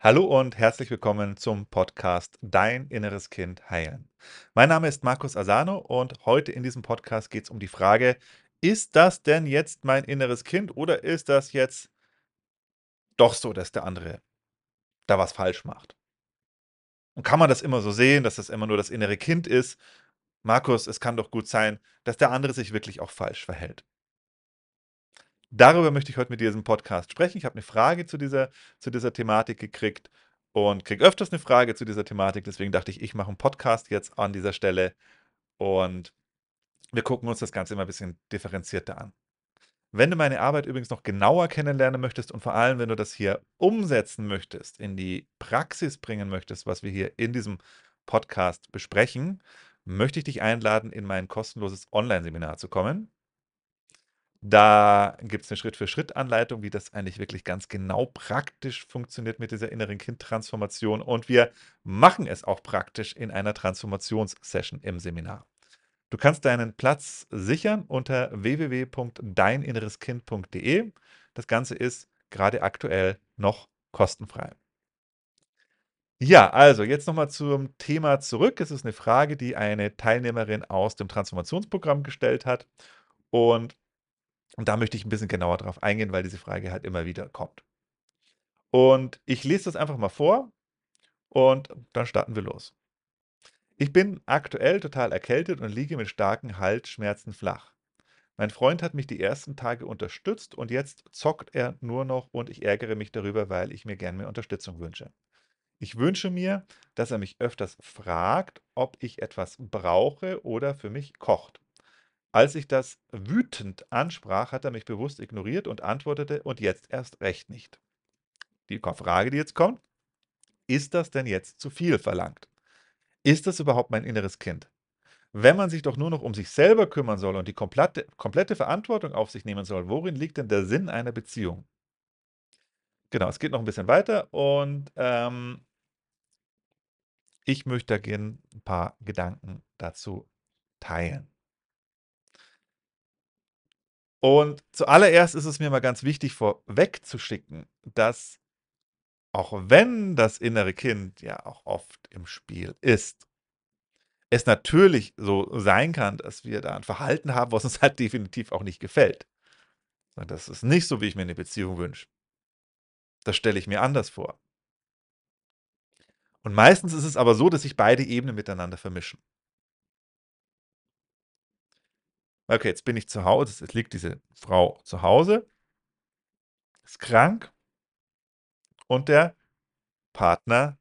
Hallo und herzlich willkommen zum Podcast Dein inneres Kind heilen. Mein Name ist Markus Asano und heute in diesem Podcast geht es um die Frage, ist das denn jetzt mein inneres Kind oder ist das jetzt doch so, dass der andere da was falsch macht? Und kann man das immer so sehen, dass das immer nur das innere Kind ist? Markus, es kann doch gut sein, dass der andere sich wirklich auch falsch verhält. Darüber möchte ich heute mit diesem Podcast sprechen. Ich habe eine Frage zu dieser zu dieser Thematik gekriegt und kriege öfters eine Frage zu dieser Thematik. Deswegen dachte ich, ich mache einen Podcast jetzt an dieser Stelle und wir gucken uns das Ganze immer ein bisschen differenzierter an. Wenn du meine Arbeit übrigens noch genauer kennenlernen möchtest und vor allem, wenn du das hier umsetzen möchtest, in die Praxis bringen möchtest, was wir hier in diesem Podcast besprechen, möchte ich dich einladen, in mein kostenloses Online-Seminar zu kommen. Da gibt es eine Schritt-für-Schritt-Anleitung, wie das eigentlich wirklich ganz genau praktisch funktioniert mit dieser inneren Kind-Transformation. Und wir machen es auch praktisch in einer Transformationssession im Seminar. Du kannst deinen Platz sichern unter www.deininnereskind.de. Das Ganze ist gerade aktuell noch kostenfrei. Ja, also jetzt nochmal zum Thema zurück. Es ist eine Frage, die eine Teilnehmerin aus dem Transformationsprogramm gestellt hat. Und und da möchte ich ein bisschen genauer drauf eingehen, weil diese Frage halt immer wieder kommt. Und ich lese das einfach mal vor und dann starten wir los. Ich bin aktuell total erkältet und liege mit starken Halsschmerzen flach. Mein Freund hat mich die ersten Tage unterstützt und jetzt zockt er nur noch und ich ärgere mich darüber, weil ich mir gern mehr Unterstützung wünsche. Ich wünsche mir, dass er mich öfters fragt, ob ich etwas brauche oder für mich kocht. Als ich das wütend ansprach, hat er mich bewusst ignoriert und antwortete: „Und jetzt erst recht nicht.“ Die Frage, die jetzt kommt: Ist das denn jetzt zu viel verlangt? Ist das überhaupt mein inneres Kind? Wenn man sich doch nur noch um sich selber kümmern soll und die komplette komplette Verantwortung auf sich nehmen soll, worin liegt denn der Sinn einer Beziehung? Genau, es geht noch ein bisschen weiter und, ähm ich möchte da gern 'n paar Gedanken dazu teilen. Und zuallererst ist es mir mal ganz wichtig vorwegzuschicken, dass auch wenn das innere Kind ja auch oft im Spiel ist, es natürlich so sein kann, dass wir da ein Verhalten haben, was uns halt definitiv auch nicht gefällt. Das ist nicht so, wie ich mir eine Beziehung wünsche. Das stelle ich mir anders vor. Und meistens ist es aber so, dass sich beide Ebenen miteinander vermischen. Okay, jetzt bin ich zu Hause, es liegt diese Frau zu Hause, ist krank und der Partner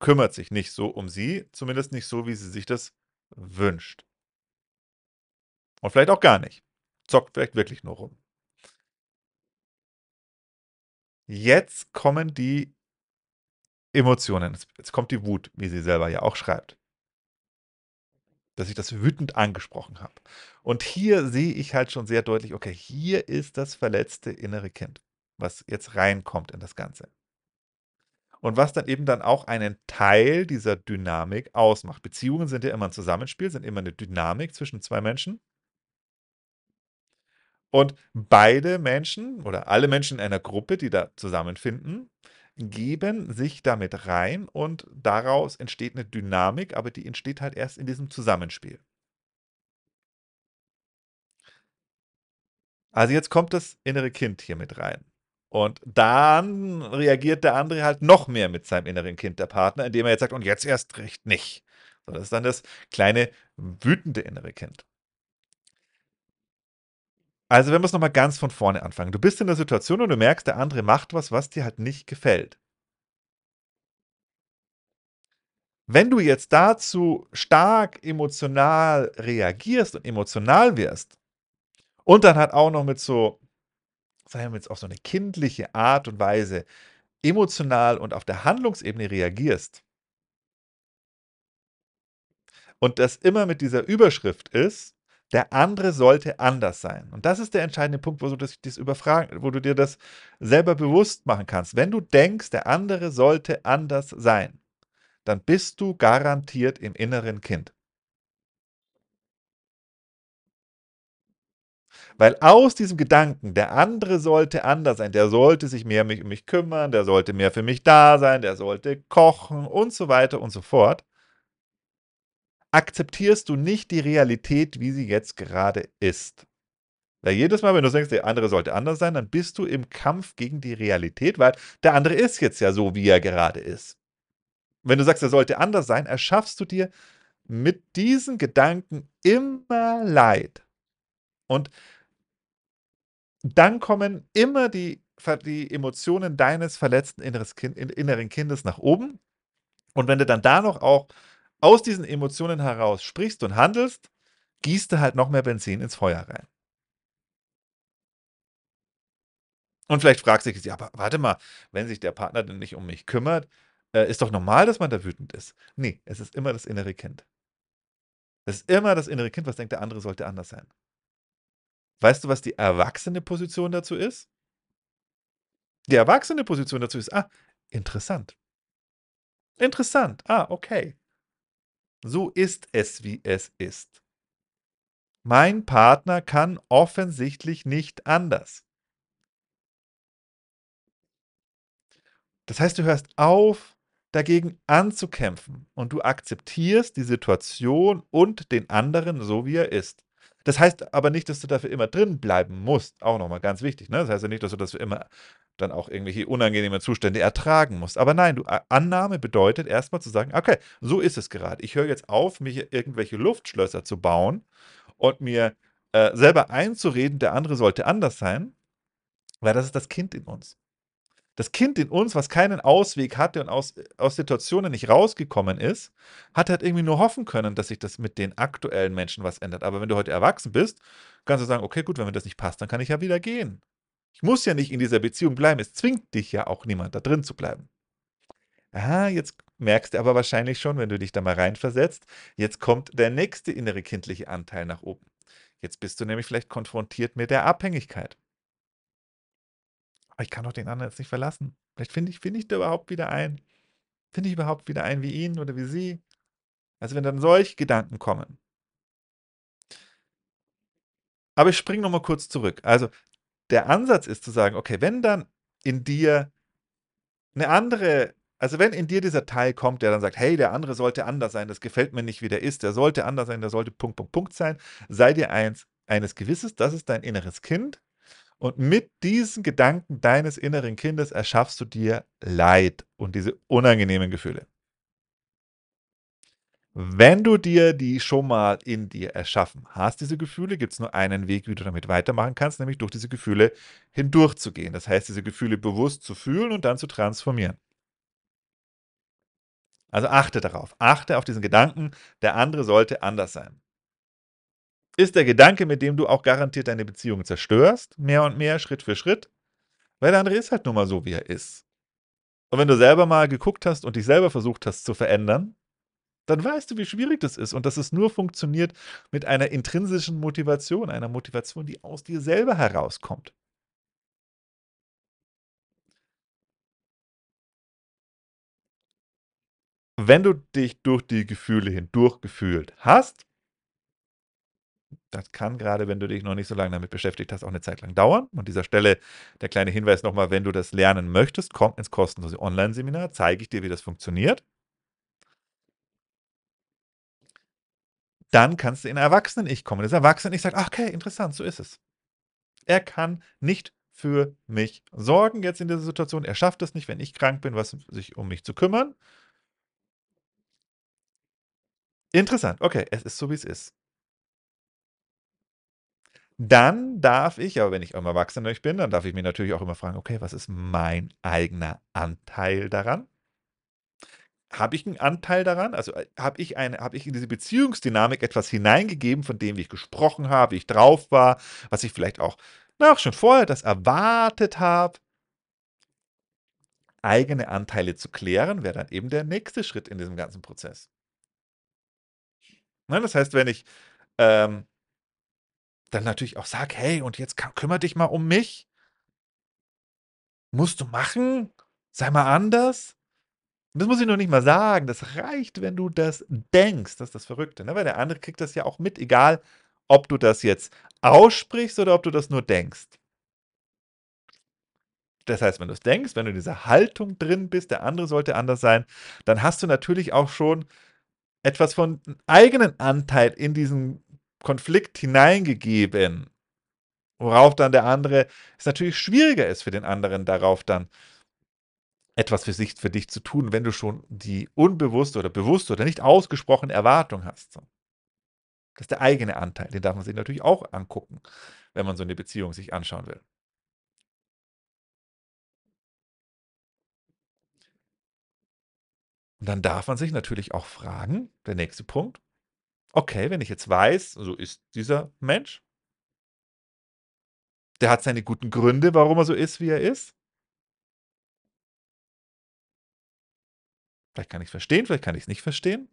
kümmert sich nicht so um sie, zumindest nicht so, wie sie sich das wünscht. Und vielleicht auch gar nicht. Zockt vielleicht wirklich nur rum. Jetzt kommen die Emotionen. Jetzt kommt die Wut, wie sie selber ja auch schreibt dass ich das wütend angesprochen habe. Und hier sehe ich halt schon sehr deutlich, okay, hier ist das verletzte innere Kind, was jetzt reinkommt in das Ganze. Und was dann eben dann auch einen Teil dieser Dynamik ausmacht. Beziehungen sind ja immer ein Zusammenspiel, sind immer eine Dynamik zwischen zwei Menschen. Und beide Menschen oder alle Menschen in einer Gruppe, die da zusammenfinden, geben sich damit rein und daraus entsteht eine Dynamik, aber die entsteht halt erst in diesem Zusammenspiel. Also jetzt kommt das innere Kind hier mit rein. Und dann reagiert der andere halt noch mehr mit seinem inneren Kind, der Partner, indem er jetzt sagt, und jetzt erst recht nicht. So, das ist dann das kleine wütende innere Kind. Also, wenn wir es nochmal ganz von vorne anfangen. Du bist in der Situation und du merkst, der andere macht was, was dir halt nicht gefällt. Wenn du jetzt dazu stark emotional reagierst und emotional wirst und dann halt auch noch mit so, sagen wir jetzt auch so eine kindliche Art und Weise emotional und auf der Handlungsebene reagierst und das immer mit dieser Überschrift ist, der andere sollte anders sein. Und das ist der entscheidende Punkt, wo du, das, das überfragen, wo du dir das selber bewusst machen kannst. Wenn du denkst, der andere sollte anders sein, dann bist du garantiert im inneren Kind. Weil aus diesem Gedanken, der andere sollte anders sein, der sollte sich mehr um mich, um mich kümmern, der sollte mehr für mich da sein, der sollte kochen und so weiter und so fort, akzeptierst du nicht die Realität, wie sie jetzt gerade ist. Weil jedes Mal, wenn du denkst, der andere sollte anders sein, dann bist du im Kampf gegen die Realität, weil der andere ist jetzt ja so, wie er gerade ist. Wenn du sagst, er sollte anders sein, erschaffst du dir mit diesen Gedanken immer Leid. Und dann kommen immer die, die Emotionen deines verletzten inneren Kindes nach oben. Und wenn du dann da noch auch aus diesen Emotionen heraus sprichst und handelst, gießt du halt noch mehr Benzin ins Feuer rein. Und vielleicht fragst du dich, ja, aber warte mal, wenn sich der Partner denn nicht um mich kümmert, äh, ist doch normal, dass man da wütend ist. Nee, es ist immer das innere Kind. Es ist immer das innere Kind, was denkt, der andere sollte anders sein. Weißt du, was die erwachsene Position dazu ist? Die erwachsene Position dazu ist, ah, interessant. Interessant. Ah, okay. So ist es, wie es ist. Mein Partner kann offensichtlich nicht anders. Das heißt, du hörst auf, dagegen anzukämpfen und du akzeptierst die Situation und den anderen so, wie er ist. Das heißt aber nicht, dass du dafür immer drin bleiben musst. Auch nochmal ganz wichtig. Ne? Das heißt ja nicht, dass du das für immer dann auch irgendwelche unangenehmen Zustände ertragen musst. Aber nein, du, Annahme bedeutet erstmal zu sagen, okay, so ist es gerade. Ich höre jetzt auf, mir irgendwelche Luftschlösser zu bauen und mir äh, selber einzureden, der andere sollte anders sein, weil das ist das Kind in uns das Kind in uns, was keinen Ausweg hatte und aus, aus Situationen nicht rausgekommen ist, hat halt irgendwie nur hoffen können, dass sich das mit den aktuellen Menschen was ändert. Aber wenn du heute erwachsen bist, kannst du sagen, okay, gut, wenn mir das nicht passt, dann kann ich ja wieder gehen. Ich muss ja nicht in dieser Beziehung bleiben. Es zwingt dich ja auch niemand, da drin zu bleiben. Ah, jetzt merkst du aber wahrscheinlich schon, wenn du dich da mal reinversetzt, jetzt kommt der nächste innere kindliche Anteil nach oben. Jetzt bist du nämlich vielleicht konfrontiert mit der Abhängigkeit. Aber ich kann doch den anderen jetzt nicht verlassen. Vielleicht finde ich, finde ich da überhaupt wieder ein. Finde ich überhaupt wieder ein wie ihn oder wie sie? Also wenn dann solche Gedanken kommen. Aber ich springe nochmal kurz zurück. Also der Ansatz ist zu sagen, okay, wenn dann in dir eine andere, also wenn in dir dieser Teil kommt, der dann sagt, hey, der andere sollte anders sein, das gefällt mir nicht, wie der ist, der sollte anders sein, der sollte Punkt, Punkt, Punkt sein, sei dir eins, eines Gewisses, das ist dein inneres Kind, und mit diesen Gedanken deines inneren Kindes erschaffst du dir Leid und diese unangenehmen Gefühle. Wenn du dir die schon mal in dir erschaffen hast, diese Gefühle, gibt es nur einen Weg, wie du damit weitermachen kannst, nämlich durch diese Gefühle hindurchzugehen. Das heißt, diese Gefühle bewusst zu fühlen und dann zu transformieren. Also achte darauf. Achte auf diesen Gedanken, der andere sollte anders sein ist der Gedanke, mit dem du auch garantiert deine Beziehung zerstörst, mehr und mehr, Schritt für Schritt, weil der andere ist halt nun mal so, wie er ist. Und wenn du selber mal geguckt hast und dich selber versucht hast zu verändern, dann weißt du, wie schwierig das ist und dass es nur funktioniert mit einer intrinsischen Motivation, einer Motivation, die aus dir selber herauskommt. Wenn du dich durch die Gefühle hindurch gefühlt hast, das kann gerade, wenn du dich noch nicht so lange damit beschäftigt hast, auch eine Zeit lang dauern. Und an dieser Stelle der kleine Hinweis nochmal, wenn du das lernen möchtest, komm ins kostenlose Online-Seminar, zeige ich dir, wie das funktioniert. Dann kannst du in Erwachsenen-Ich kommen. Das Erwachsenen-Ich sagt, okay, interessant, so ist es. Er kann nicht für mich sorgen jetzt in dieser Situation. Er schafft es nicht, wenn ich krank bin, was sich um mich zu kümmern. Interessant, okay, es ist so, wie es ist. Dann darf ich, aber wenn ich immer erwachsener bin, dann darf ich mir natürlich auch immer fragen, okay, was ist mein eigener Anteil daran? Habe ich einen Anteil daran? Also äh, habe ich, eine, habe ich in diese Beziehungsdynamik etwas hineingegeben, von dem, wie ich gesprochen habe, wie ich drauf war, was ich vielleicht auch, na, auch schon vorher das erwartet habe? Eigene Anteile zu klären, wäre dann eben der nächste Schritt in diesem ganzen Prozess. Na, das heißt, wenn ich ähm, dann natürlich auch sag: „Hey, und jetzt kümmere dich mal um mich.“ Musst du machen. Sei mal anders. Das muss ich noch nicht mal sagen. Das reicht, wenn du das denkst. Das ist das Verrückte, ne? Weil der andere kriegt das ja auch mit, egal ob du das jetzt aussprichst oder ob du das nur denkst. Das heißt, wenn du es denkst, wenn du in dieser Haltung drin bist, der andere sollte anders sein, dann hast du natürlich auch schon etwas von eigenen Anteil in diesen Konflikt hineingegeben, worauf dann der andere es natürlich schwieriger ist für den anderen darauf dann etwas für sich für dich zu tun, wenn du schon die unbewusste oder bewusste oder nicht ausgesprochene Erwartung hast. Das ist der eigene Anteil, den darf man sich natürlich auch angucken, wenn man so eine Beziehung sich anschauen will. Und dann darf man sich natürlich auch fragen, der nächste Punkt, okay, wenn ich jetzt weiß, so ist dieser Mensch, der hat seine guten Gründe, warum er so ist, wie er ist. Vielleicht kann ich es verstehen, vielleicht kann ich es nicht verstehen.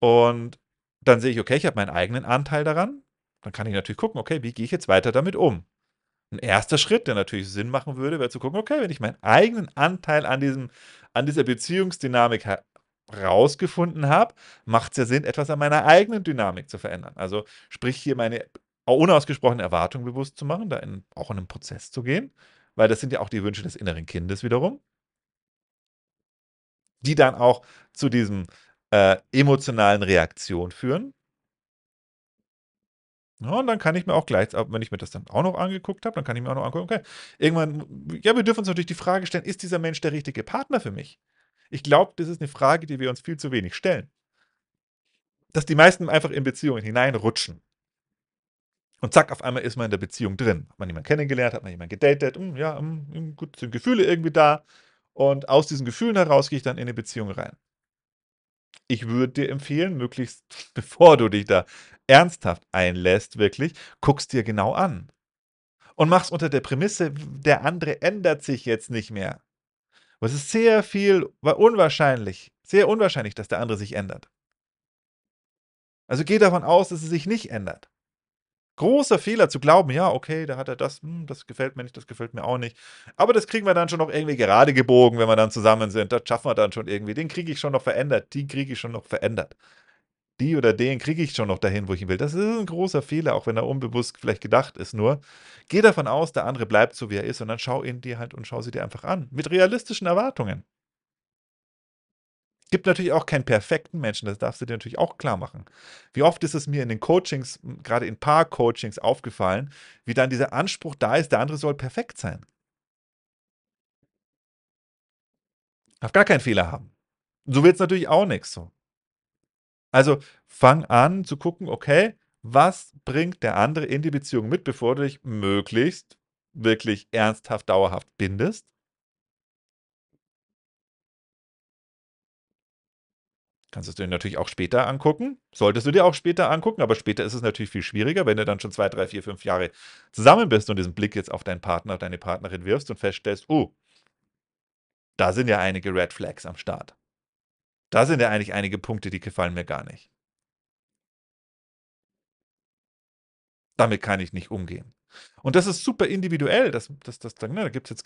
Und dann sehe ich, okay, ich habe meinen eigenen Anteil daran. Dann kann ich natürlich gucken, okay, wie gehe ich jetzt weiter damit um? Ein erster Schritt, der natürlich Sinn machen würde, wäre zu gucken, okay, wenn ich meinen eigenen Anteil an, diesem, an dieser Beziehungsdynamik herausgefunden habe, macht es ja Sinn, etwas an meiner eigenen Dynamik zu verändern. Also sprich hier meine unausgesprochene Erwartung bewusst zu machen, da in, auch in einen Prozess zu gehen, weil das sind ja auch die Wünsche des inneren Kindes wiederum, die dann auch zu diesem äh, emotionalen Reaktion führen. Ja, und dann kann ich mir auch gleich, wenn ich mir das dann auch noch angeguckt habe, dann kann ich mir auch noch angucken, okay, irgendwann, ja, wir dürfen uns natürlich die Frage stellen, ist dieser Mensch der richtige Partner für mich? Ich glaube, das ist eine Frage, die wir uns viel zu wenig stellen. Dass die meisten einfach in Beziehungen hineinrutschen. Und zack, auf einmal ist man in der Beziehung drin. Hat man jemanden kennengelernt, hat man jemanden gedatet, hm, ja, hm, hm, gut, sind Gefühle irgendwie da. Und aus diesen Gefühlen heraus gehe ich dann in eine Beziehung rein. Ich würde dir empfehlen, möglichst bevor du dich da ernsthaft einlässt, wirklich, guckst dir genau an. Und machst unter der Prämisse, der andere ändert sich jetzt nicht mehr. Aber es ist sehr viel unwahrscheinlich, sehr unwahrscheinlich, dass der andere sich ändert. Also geh davon aus, dass es sich nicht ändert. Großer Fehler zu glauben, ja, okay, da hat er das, hm, das gefällt mir nicht, das gefällt mir auch nicht. Aber das kriegen wir dann schon noch irgendwie gerade gebogen, wenn wir dann zusammen sind. Das schaffen wir dann schon irgendwie. Den kriege ich schon noch verändert, die kriege ich schon noch verändert. Die oder den kriege ich schon noch dahin, wo ich ihn will. Das ist ein großer Fehler, auch wenn er unbewusst vielleicht gedacht ist. Nur geh davon aus, der andere bleibt so, wie er ist, und dann schau ihn dir halt und schau sie dir einfach an. Mit realistischen Erwartungen. Gibt natürlich auch keinen perfekten Menschen, das darfst du dir natürlich auch klar machen. Wie oft ist es mir in den Coachings, gerade in Paar-Coachings aufgefallen, wie dann dieser Anspruch da ist, der andere soll perfekt sein. Darf gar keinen Fehler haben. So wird es natürlich auch nichts so. Also fang an zu gucken, okay, was bringt der andere in die Beziehung mit, bevor du dich möglichst wirklich ernsthaft, dauerhaft bindest. Kannst du dir natürlich auch später angucken. Solltest du dir auch später angucken, aber später ist es natürlich viel schwieriger, wenn du dann schon zwei, drei, vier, fünf Jahre zusammen bist und diesen Blick jetzt auf deinen Partner, deine Partnerin wirfst und feststellst, oh, da sind ja einige Red Flags am Start. Da sind ja eigentlich einige Punkte, die gefallen mir gar nicht. Damit kann ich nicht umgehen. Und das ist super individuell. Das, das, das, ne, da gibt es jetzt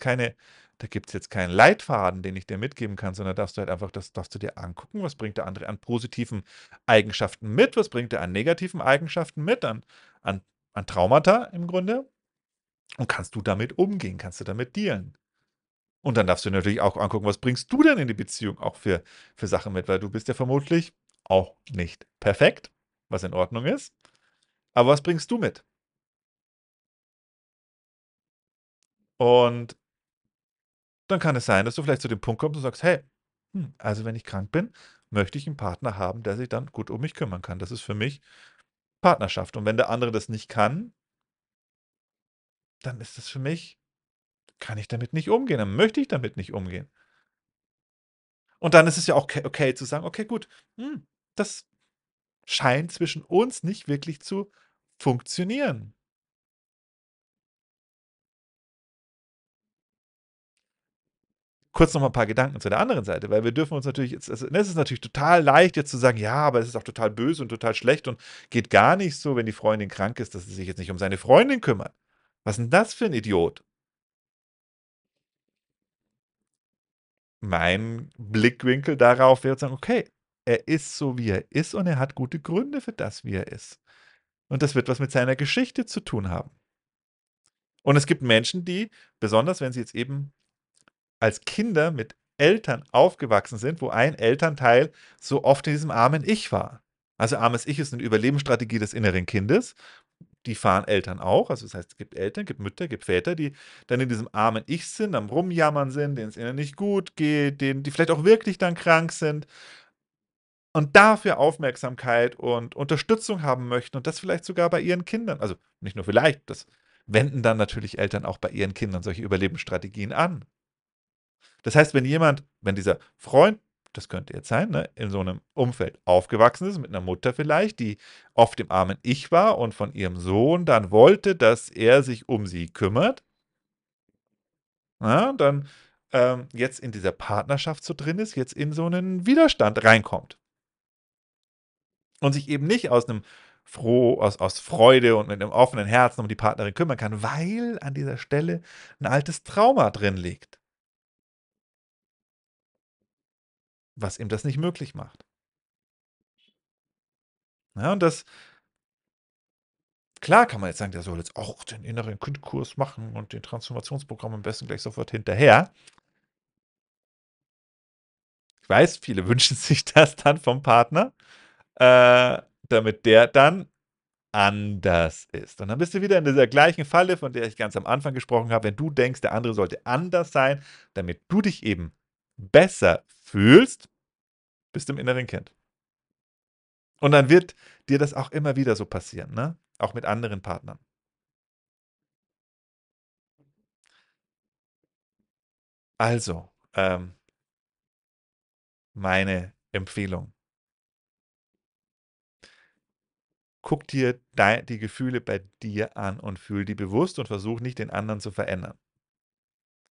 jetzt keinen Leitfaden, den ich dir mitgeben kann, sondern darfst du halt einfach, das darfst du dir angucken, was bringt der andere an positiven Eigenschaften mit, was bringt er an negativen Eigenschaften mit, an, an, an Traumata im Grunde. Und kannst du damit umgehen, kannst du damit dealen. Und dann darfst du natürlich auch angucken, was bringst du denn in die Beziehung auch für, für Sachen mit, weil du bist ja vermutlich auch nicht perfekt, was in Ordnung ist. Aber was bringst du mit? Und dann kann es sein, dass du vielleicht zu dem Punkt kommst und sagst, hey, hm, also wenn ich krank bin, möchte ich einen Partner haben, der sich dann gut um mich kümmern kann. Das ist für mich Partnerschaft. Und wenn der andere das nicht kann, dann ist das für mich, kann ich damit nicht umgehen, dann möchte ich damit nicht umgehen. Und dann ist es ja auch okay, okay zu sagen, okay, gut, hm, das scheint zwischen uns nicht wirklich zu funktionieren. kurz noch mal ein paar Gedanken zu der anderen Seite, weil wir dürfen uns natürlich jetzt also, ne, es ist natürlich total leicht jetzt zu sagen: „Ja, aber es ist auch total böse und total schlecht und geht gar nicht so, wenn die Freundin krank ist, dass sie sich jetzt nicht um seine Freundin kümmert.“ Was ist 'n das für 'n Idiot? Mein Blickwinkel darauf wäre zu sagen: „Okay, er ist so, wie er ist und er hat gute Gründe für das, wie er ist. Und das wird was mit seiner Geschichte zu tun haben. Und es gibt Menschen, die, besonders wenn sie jetzt eben als Kinder mit Eltern aufgewachsen sind, wo ein Elternteil so oft in diesem armen Ich war. Also armes Ich ist eine Überlebensstrategie des inneren Kindes. Die fahren Eltern auch. Also das heißt, es gibt Eltern, gibt Mütter, gibt Väter, die dann in diesem armen Ich sind, am Rumjammern sind, denen es ihnen nicht gut geht, denen, die vielleicht auch wirklich dann krank sind und dafür Aufmerksamkeit und Unterstützung haben möchten und das vielleicht sogar bei ihren Kindern. Also nicht nur vielleicht, das wenden dann natürlich Eltern auch bei ihren Kindern solche Überlebensstrategien an. Das heißt, wenn jemand, wenn dieser Freund, das könnte jetzt sein, ne, in so einem Umfeld aufgewachsen ist, mit einer Mutter vielleicht, die oft im armen Ich war und von ihrem Sohn dann wollte, dass er sich um sie kümmert, ja, dann ähm, jetzt in dieser Partnerschaft so drin ist, jetzt in so einen Widerstand reinkommt. Und sich eben nicht aus einem froh, aus, aus Freude und mit einem offenen Herzen um die Partnerin kümmern kann, weil an dieser Stelle ein altes Trauma drin liegt. Was ihm das nicht möglich macht. Ja, und das, klar kann man jetzt sagen, der soll jetzt auch den inneren Kindkurs machen und den Transformationsprogramm am besten gleich sofort hinterher. Ich weiß, viele wünschen sich das dann vom Partner, äh, damit der dann anders ist. Und dann bist du wieder in dieser gleichen Falle, von der ich ganz am Anfang gesprochen habe, wenn du denkst, der andere sollte anders sein, damit du dich eben besser fühlst, bist du im inneren Kind. Und dann wird dir das auch immer wieder so passieren, ne? Auch mit anderen Partnern. Also, ähm, meine Empfehlung. Guck dir die Gefühle bei dir an und fühl die bewusst und versuch nicht den anderen zu verändern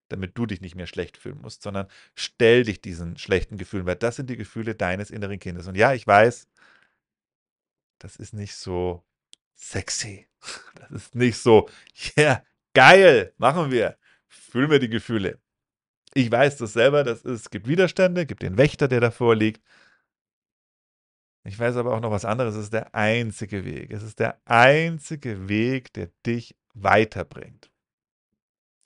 damit du dich nicht mehr schlecht fühlen musst, sondern stell dich diesen schlechten Gefühlen, weil das sind die Gefühle deines inneren Kindes. Und ja, ich weiß, das ist nicht so sexy. Das ist nicht so, ja, yeah, geil, machen wir. Fühlen wir die Gefühle. Ich weiß das selber, das es gibt Widerstände, gibt den Wächter, der davor liegt. Ich weiß aber auch noch was anderes, es ist der einzige Weg. Es ist der einzige Weg, der dich weiterbringt.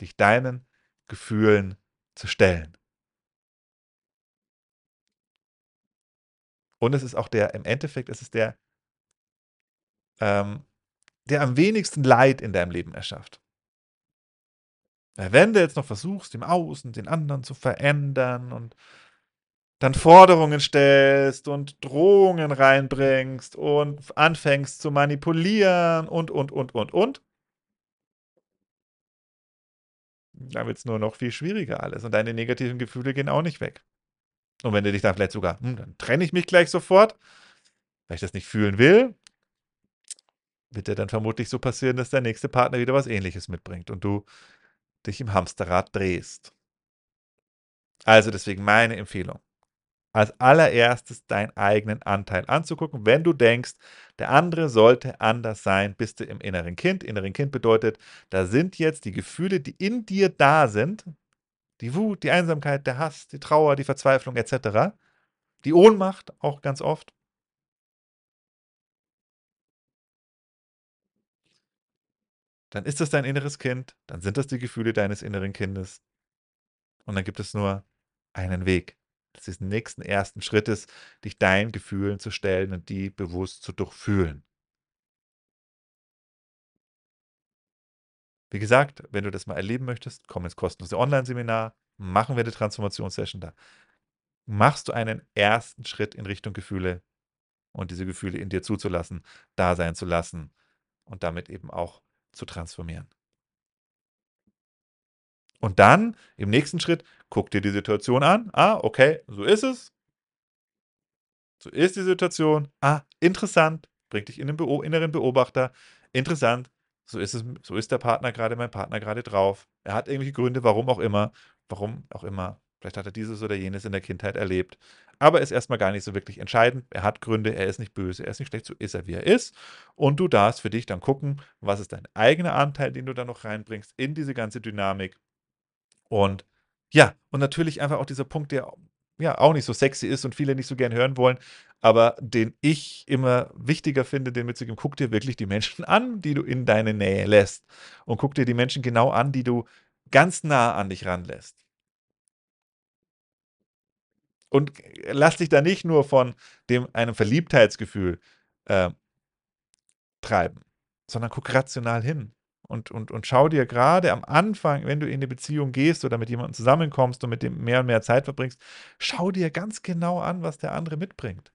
Dich deinen Gefühlen zu stellen. Und es ist auch der, im Endeffekt ist es der, ähm, der am wenigsten Leid in deinem Leben erschafft. Wenn du jetzt noch versuchst, im Außen den anderen zu verändern und dann Forderungen stellst und Drohungen reinbringst und anfängst zu manipulieren und, und, und, und, und, da wird es nur noch viel schwieriger alles. Und deine negativen Gefühle gehen auch nicht weg. Und wenn du dich dann vielleicht sogar, hm, dann trenne ich mich gleich sofort, weil ich das nicht fühlen will, wird dir dann vermutlich so passieren, dass der nächste Partner wieder was ähnliches mitbringt und du dich im Hamsterrad drehst. Also deswegen meine Empfehlung als allererstes deinen eigenen Anteil anzugucken. Wenn du denkst, der andere sollte anders sein, bist du im inneren Kind. Inneren Kind bedeutet, da sind jetzt die Gefühle, die in dir da sind, die Wut, die Einsamkeit, der Hass, die Trauer, die Verzweiflung etc., die Ohnmacht auch ganz oft. Dann ist das dein inneres Kind, dann sind das die Gefühle deines inneren Kindes. Und dann gibt es nur einen Weg des nächsten ersten Schrittes, dich deinen Gefühlen zu stellen und die bewusst zu durchfühlen. Wie gesagt, wenn du das mal erleben möchtest, komm ins kostenlose Online-Seminar, machen wir eine Transformationssession da. Machst du einen ersten Schritt in Richtung Gefühle und diese Gefühle in dir zuzulassen, da sein zu lassen und damit eben auch zu transformieren. Und dann im nächsten Schritt guck dir die Situation an. Ah, okay, so ist es. So ist die Situation. Ah, interessant. Bringt dich in den Beo inneren Beobachter. Interessant. So ist es, so ist der Partner gerade, mein Partner gerade drauf. Er hat irgendwelche Gründe, warum auch immer. Warum auch immer. Vielleicht hat er dieses oder jenes in der Kindheit erlebt. Aber ist erstmal gar nicht so wirklich entscheidend. Er hat Gründe, er ist nicht böse, er ist nicht schlecht, so ist er, wie er ist. Und du darfst für dich dann gucken, was ist dein eigener Anteil, den du da noch reinbringst in diese ganze Dynamik und ja, und natürlich einfach auch dieser Punkt, der ja, auch nicht so sexy ist und viele nicht so gern hören wollen, aber den ich immer wichtiger finde, den mitzugeben. Guck dir wirklich die Menschen an, die du in deine Nähe lässt. Und guck dir die Menschen genau an, die du ganz nah an dich ranlässt. Und lass dich da nicht nur von dem einem Verliebtheitsgefühl äh, treiben, sondern guck rational hin. Und, und, und schau dir gerade am Anfang, wenn du in eine Beziehung gehst oder mit jemandem zusammenkommst und mit dem mehr und mehr Zeit verbringst, schau dir ganz genau an, was der andere mitbringt.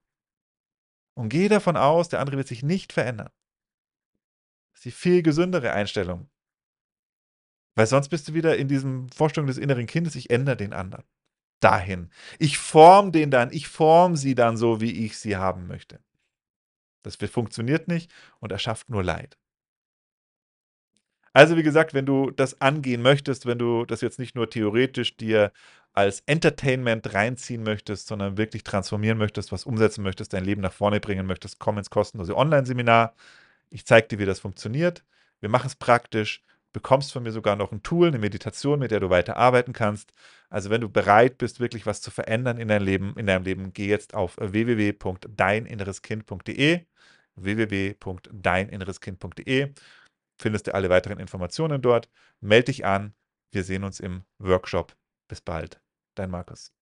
Und geh davon aus, der andere wird sich nicht verändern. Das ist die viel gesündere Einstellung. Weil sonst bist du wieder in diesem Vorstellung des inneren Kindes, ich ändere den anderen. Dahin. Ich form den dann, ich form sie dann so, wie ich sie haben möchte. Das funktioniert nicht und erschafft nur Leid. Also wie gesagt, wenn du das angehen möchtest, wenn du das jetzt nicht nur theoretisch dir als Entertainment reinziehen möchtest, sondern wirklich transformieren möchtest, was umsetzen möchtest, dein Leben nach vorne bringen möchtest, komm ins kostenlose Online-Seminar. Ich zeige dir, wie das funktioniert. Wir machen es praktisch. Bekommst von mir sogar noch ein Tool, eine Meditation, mit der du weiter arbeiten kannst. Also wenn du bereit bist, wirklich was zu verändern in deinem Leben, in deinem Leben, geh jetzt auf www.deininnereskind.de www.deininnereskind.de findest du alle weiteren Informationen dort. Melde dich an. Wir sehen uns im Workshop. Bis bald. Dein Markus.